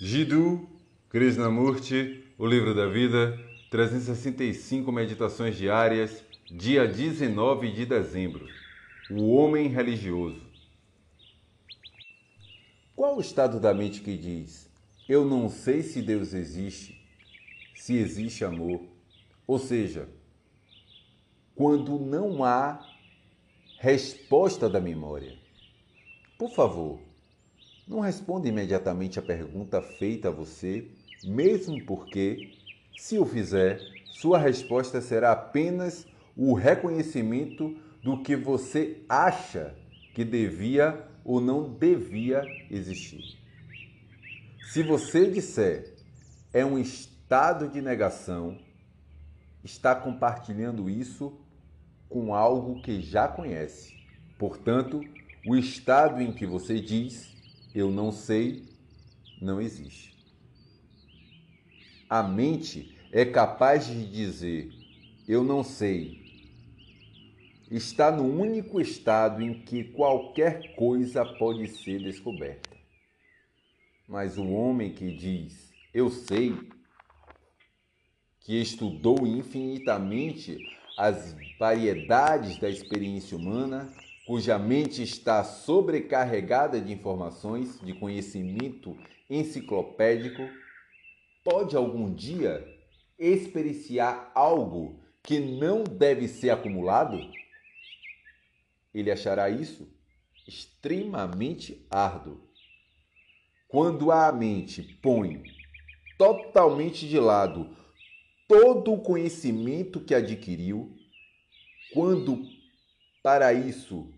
Jiddu Krishnamurti, O Livro da Vida, 365 Meditações Diárias, dia 19 de dezembro. O Homem Religioso. Qual o estado da mente que diz: Eu não sei se Deus existe, se existe amor? Ou seja, quando não há resposta da memória. Por favor, não responda imediatamente a pergunta feita a você, mesmo porque, se o fizer, sua resposta será apenas o reconhecimento do que você acha que devia ou não devia existir. Se você disser é um estado de negação, está compartilhando isso com algo que já conhece. Portanto, o estado em que você diz eu não sei não existe. A mente é capaz de dizer eu não sei. Está no único estado em que qualquer coisa pode ser descoberta. Mas o homem que diz eu sei, que estudou infinitamente as variedades da experiência humana, cuja mente está sobrecarregada de informações, de conhecimento enciclopédico, pode algum dia experienciar algo que não deve ser acumulado? Ele achará isso extremamente árduo. Quando a mente põe totalmente de lado todo o conhecimento que adquiriu, quando para isso,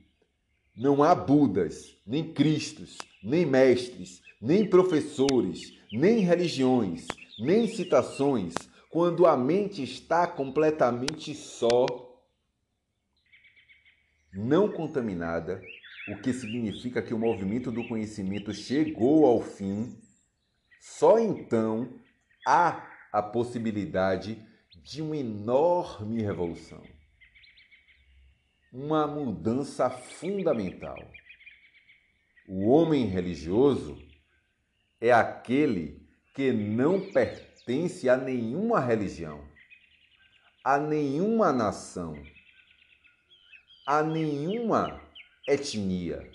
não há Budas, nem Cristos, nem mestres, nem professores, nem religiões, nem citações, quando a mente está completamente só, não contaminada, o que significa que o movimento do conhecimento chegou ao fim, só então há a possibilidade de uma enorme revolução uma mudança fundamental. O homem religioso é aquele que não pertence a nenhuma religião, a nenhuma nação, a nenhuma etnia.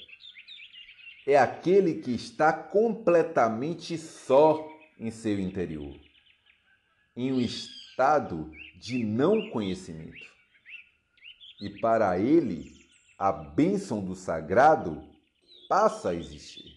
É aquele que está completamente só em seu interior, em um estado de não conhecimento e para ele a bênção do sagrado passa a existir.